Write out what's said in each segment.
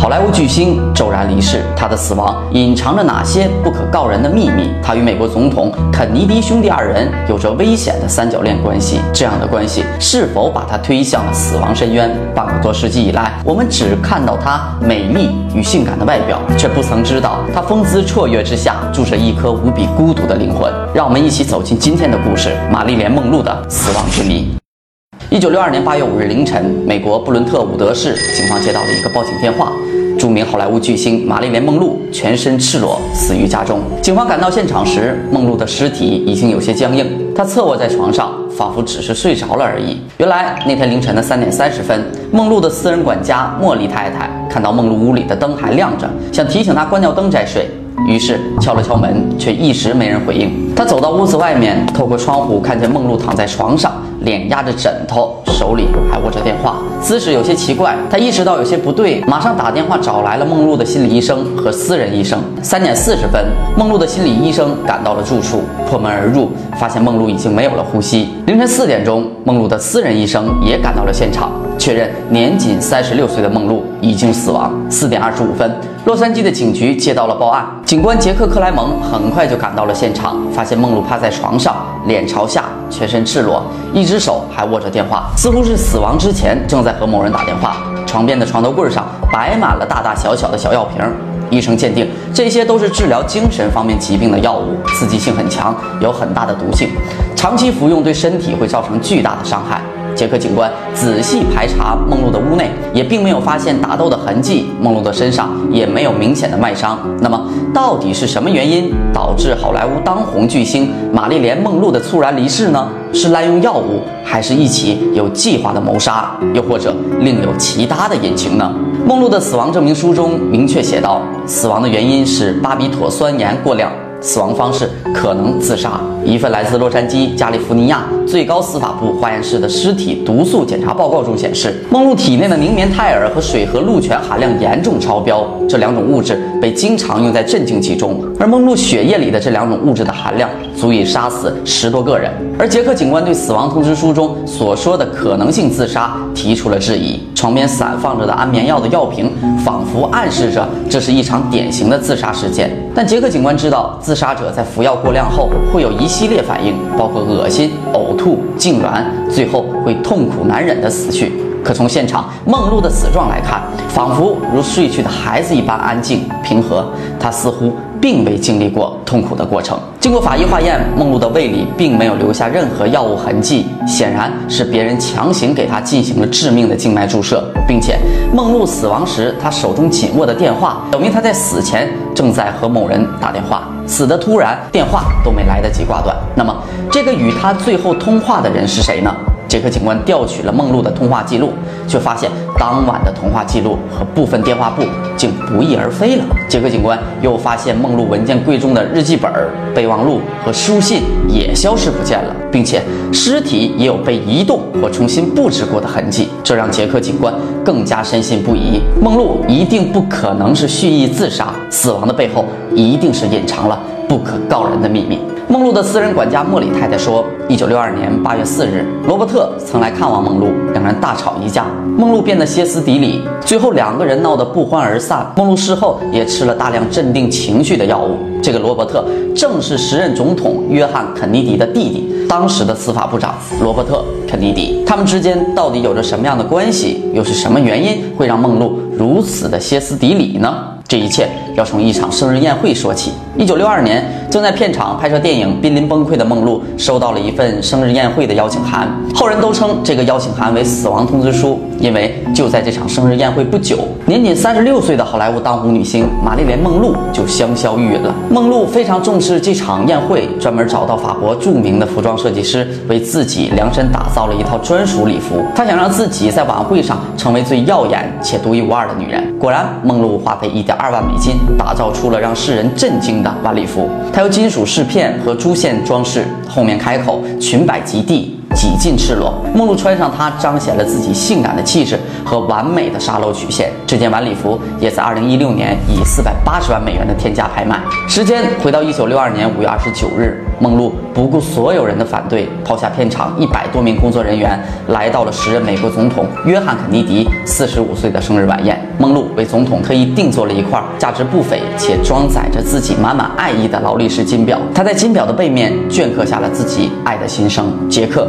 好莱坞巨星骤然离世，他的死亡隐藏着哪些不可告人的秘密？他与美国总统肯尼迪兄弟二人有着危险的三角恋关系，这样的关系是否把他推向了死亡深渊？半个多世纪以来，我们只看到他美丽与性感的外表，却不曾知道他风姿绰约之下住着一颗无比孤独的灵魂。让我们一起走进今天的故事——玛丽莲·梦露的死亡之谜。一九六二年八月五日凌晨，美国布伦特伍德市警方接到了一个报警电话，著名好莱坞巨星玛丽莲·梦露全身赤裸死于家中。警方赶到现场时，梦露的尸体已经有些僵硬，她侧卧在床上，仿佛只是睡着了而已。原来那天凌晨的三点三十分，梦露的私人管家茉莉太太看到梦露屋里的灯还亮着，想提醒她关掉灯再睡。于是敲了敲门，却一时没人回应。他走到屋子外面，透过窗户看见梦露躺在床上，脸压着枕头，手里还握着电话，姿势有些奇怪。他意识到有些不对，马上打电话找来了梦露的心理医生和私人医生。三点四十分，梦露的心理医生赶到了住处，破门而入，发现梦露已经没有了呼吸。凌晨四点钟，梦露的私人医生也赶到了现场。确认年仅三十六岁的梦露已经死亡。四点二十五分，洛杉矶的警局接到了报案，警官杰克克莱蒙很快就赶到了现场，发现梦露趴在床上，脸朝下，全身赤裸，一只手还握着电话，似乎是死亡之前正在和某人打电话。床边的床头柜上摆满了大大小小的小药瓶，医生鉴定这些都是治疗精神方面疾病的药物，刺激性很强，有很大的毒性，长期服用对身体会造成巨大的伤害。杰克警官仔细排查梦露的屋内，也并没有发现打斗的痕迹。梦露的身上也没有明显的外伤。那么，到底是什么原因导致好莱坞当红巨星玛丽莲·梦露的猝然离世呢？是滥用药物，还是一起有计划的谋杀，又或者另有其他的隐情呢？梦露的死亡证明书中明确写道，死亡的原因是巴比妥酸盐过量。死亡方式可能自杀。一份来自洛杉矶加利福尼亚最高司法部化验室的尸体毒素检查报告中显示，梦露体内的凝棉泰尔和水合氯醛含量严重超标，这两种物质被经常用在镇静剂中。而梦露血液里的这两种物质的含量足以杀死十多个人。而杰克警官对死亡通知书中所说的可能性自杀提出了质疑。床边散放着的安眠药的药瓶，仿佛暗示着这是一场典型的自杀事件。但杰克警官知道。自杀者在服药过量后会有一系列反应，包括恶心、呕吐、痉挛，最后会痛苦难忍地死去。可从现场梦露的死状来看，仿佛如睡去的孩子一般安静平和，她似乎。并未经历过痛苦的过程。经过法医化验，梦露的胃里并没有留下任何药物痕迹，显然是别人强行给她进行了致命的静脉注射，并且梦露死亡时，她手中紧握的电话表明她在死前正在和某人打电话，死的突然，电话都没来得及挂断。那么，这个与她最后通话的人是谁呢？杰克警官调取了梦露的通话记录，却发现当晚的通话记录和部分电话簿竟不翼而飞了。杰克警官又发现梦露文件柜中的日记本、备忘录和书信也消失不见了，并且尸体也有被移动或重新布置过的痕迹，这让杰克警官更加深信不疑：梦露一定不可能是蓄意自杀，死亡的背后一定是隐藏了不可告人的秘密。梦露的私人管家莫里太太说：“一九六二年八月四日，罗伯特曾来看望梦露，两人大吵一架，梦露变得歇斯底里，最后两个人闹得不欢而散。梦露事后也吃了大量镇定情绪的药物。这个罗伯特正是时任总统约翰·肯尼迪的弟弟，当时的司法部长罗伯特·肯尼迪。他们之间到底有着什么样的关系？又是什么原因会让梦露如此的歇斯底里呢？”这一切要从一场生日宴会说起。一九六二年，正在片场拍摄电影、濒临崩溃的梦露收到了一份生日宴会的邀请函，后人都称这个邀请函为“死亡通知书”，因为就在这场生日宴会不久，年仅三十六岁的好莱坞当红女星玛丽莲·梦露就香消玉殒了。梦露非常重视这场宴会，专门找到法国著名的服装设计师，为自己量身打造了一套专属礼服。她想让自己在晚会上成为最耀眼且独一无二的女人。果然，梦露花费一点。二万美金打造出了让世人震惊的晚礼服，还有金属饰片和珠线装饰，后面开口，裙摆及地，几近赤裸。梦露穿上它，彰显了自己性感的气质，和完美的沙漏曲线。这件晚礼服也在2016年以480万美元的天价拍卖。时间回到1962年5月29日，梦露不顾所有人的反对，抛下片场一百多名工作人员，来到了时任美国总统约翰肯尼迪45岁的生日晚宴。梦露为总统特意定做了一块价值不菲且装载着自己满满爱意的劳力士金表。她在金表的背面镌刻下了自己爱的心声：杰克。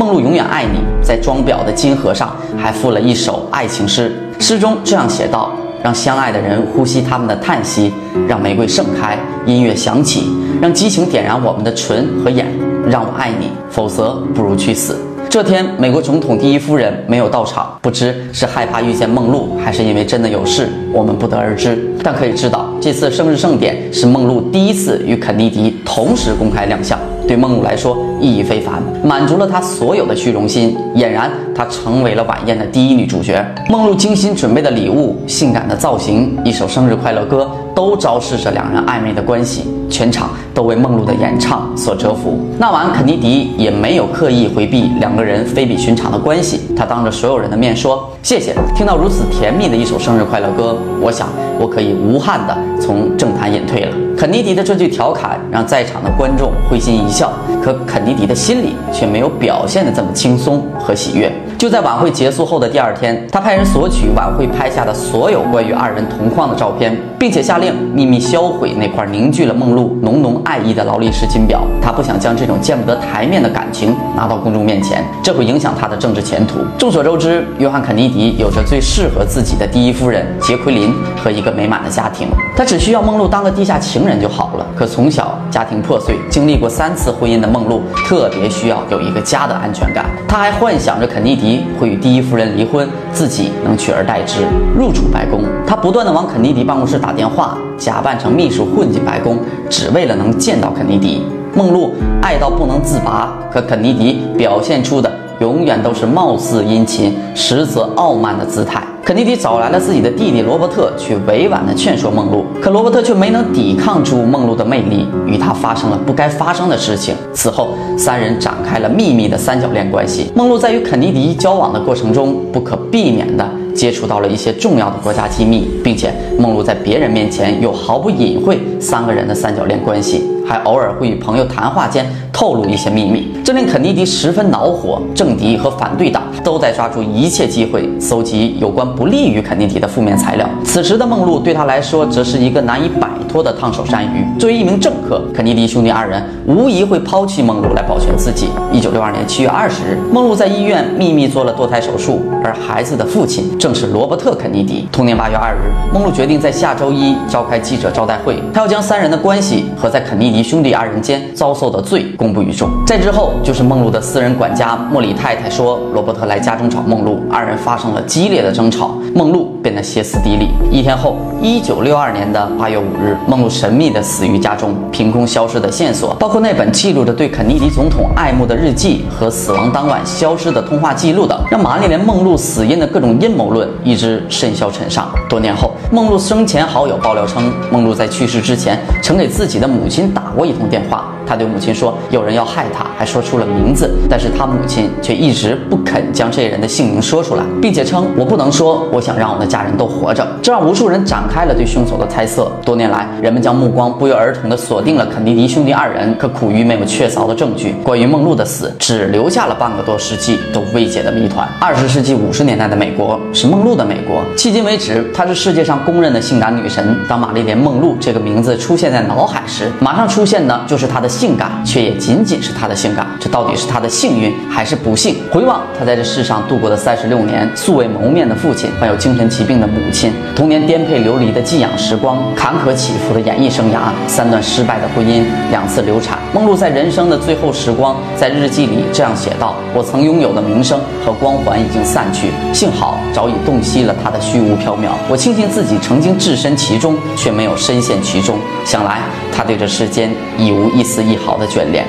梦露永远爱你，在装裱的金盒上还附了一首爱情诗，诗中这样写道：“让相爱的人呼吸他们的叹息，让玫瑰盛开，音乐响起，让激情点燃我们的唇和眼，让我爱你，否则不如去死。”这天，美国总统第一夫人没有到场，不知是害怕遇见梦露，还是因为真的有事，我们不得而知。但可以知道，这次生日盛典是梦露第一次与肯尼迪同时公开亮相。对梦露来说意义非凡，满足了她所有的虚荣心。俨然，她成为了晚宴的第一女主角。梦露精心准备的礼物、性感的造型、一首生日快乐歌，都昭示着两人暧昧的关系。全场都为梦露的演唱所折服。那晚，肯尼迪也没有刻意回避两个人非比寻常的关系。他当着所有人的面说：“谢谢，听到如此甜蜜的一首生日快乐歌，我想我可以无憾地从政坛隐退了。”肯尼迪的这句调侃让在场的观众会心一笑，可肯尼迪的心里却没有表现得这么轻松和喜悦。就在晚会结束后的第二天，他派人索取晚会拍下的所有关于二人同框的照片，并且下令秘密销毁那块凝聚了梦露浓浓爱意的劳力士金表。他不想将这种见不得台面的感情拿到公众面前，这会影响他的政治前途。众所周知，约翰·肯尼迪有着最适合自己的第一夫人杰奎琳和一个美满的家庭，他只需要梦露当个地下情人。人就好了。可从小家庭破碎，经历过三次婚姻的梦露，特别需要有一个家的安全感。她还幻想着肯尼迪会与第一夫人离婚，自己能取而代之，入主白宫。她不断的往肯尼迪办公室打电话，假扮成秘书混进白宫，只为了能见到肯尼迪。梦露爱到不能自拔，可肯尼迪表现出的永远都是貌似殷勤，实则傲慢的姿态。肯尼迪找来了自己的弟弟罗伯特，去委婉地劝说梦露，可罗伯特却没能抵抗住梦露的魅力，与他发生了不该发生的事情。此后，三人展开了秘密的三角恋关系。梦露在与肯尼迪交往的过程中，不可避免地接触到了一些重要的国家机密，并且梦露在别人面前又毫不隐晦三个人的三角恋关系，还偶尔会与朋友谈话间透露一些秘密，这令肯尼迪十分恼火。政敌和反对党都在抓住一切机会搜集有关。不利于肯尼迪的负面材料。此时的梦露对他来说，则是一个难以摆脱的烫手山芋。作为一名政客，肯尼迪兄弟二人无疑会抛弃梦露来保全自己。一九六二年七月二十日，梦露在医院秘密做了堕胎手术，而孩子的父亲正是罗伯特·肯尼迪。同年八月二日，梦露决定在下周一召开记者招待会，他要将三人的关系和在肯尼迪兄弟二人间遭受的罪公布于众。在之后，就是梦露的私人管家莫里太太说，罗伯特来家中找梦露，二人发生了激烈的争吵。梦露变得歇斯底里。一天后，一九六二年的八月五日，梦露神秘的死于家中。凭空消失的线索，包括那本记录着对肯尼迪总统爱慕的日记和死亡当晚消失的通话记录等，让玛丽莲·梦露死因的各种阴谋论一直甚嚣尘上。多年后，梦露生前好友爆料称，梦露在去世之前曾给自己的母亲打打过一通电话。他对母亲说，有人要害他，还说出了名字，但是他母亲却一直不肯将这人的姓名说出来，并且称：“我不能说，我想让我的家人都活着。”这让无数人展开了对凶手的猜测。多年来，人们将目光不约而同地锁定了肯尼迪兄弟二人，可苦于没有确凿的证据。关于梦露的死，只留下了半个多世纪都未解的谜团。二十世纪五十年代的美国是梦露的美国，迄今为止，她是世界上公认的性感女神。当玛丽莲·梦露这个名字出现在脑海时，马上出现的就是她的。性感，却也仅仅是他的性感。这到底是他的幸运还是不幸？回望他在这世上度过的三十六年，素未谋面的父亲，患有精神疾病的母亲，童年颠沛流离的寄养时光，坎坷起伏的演艺生涯，三段失败的婚姻，两次流产。梦露在人生的最后时光，在日记里这样写道：“我曾拥有的名声和光环已经散去，幸好早已洞悉了他的虚无缥缈。我庆幸自己曾经置身其中，却没有深陷其中。想来他对这世间已无一丝丝。”一毫的眷恋。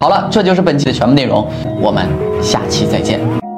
好了，这就是本期的全部内容，我们下期再见。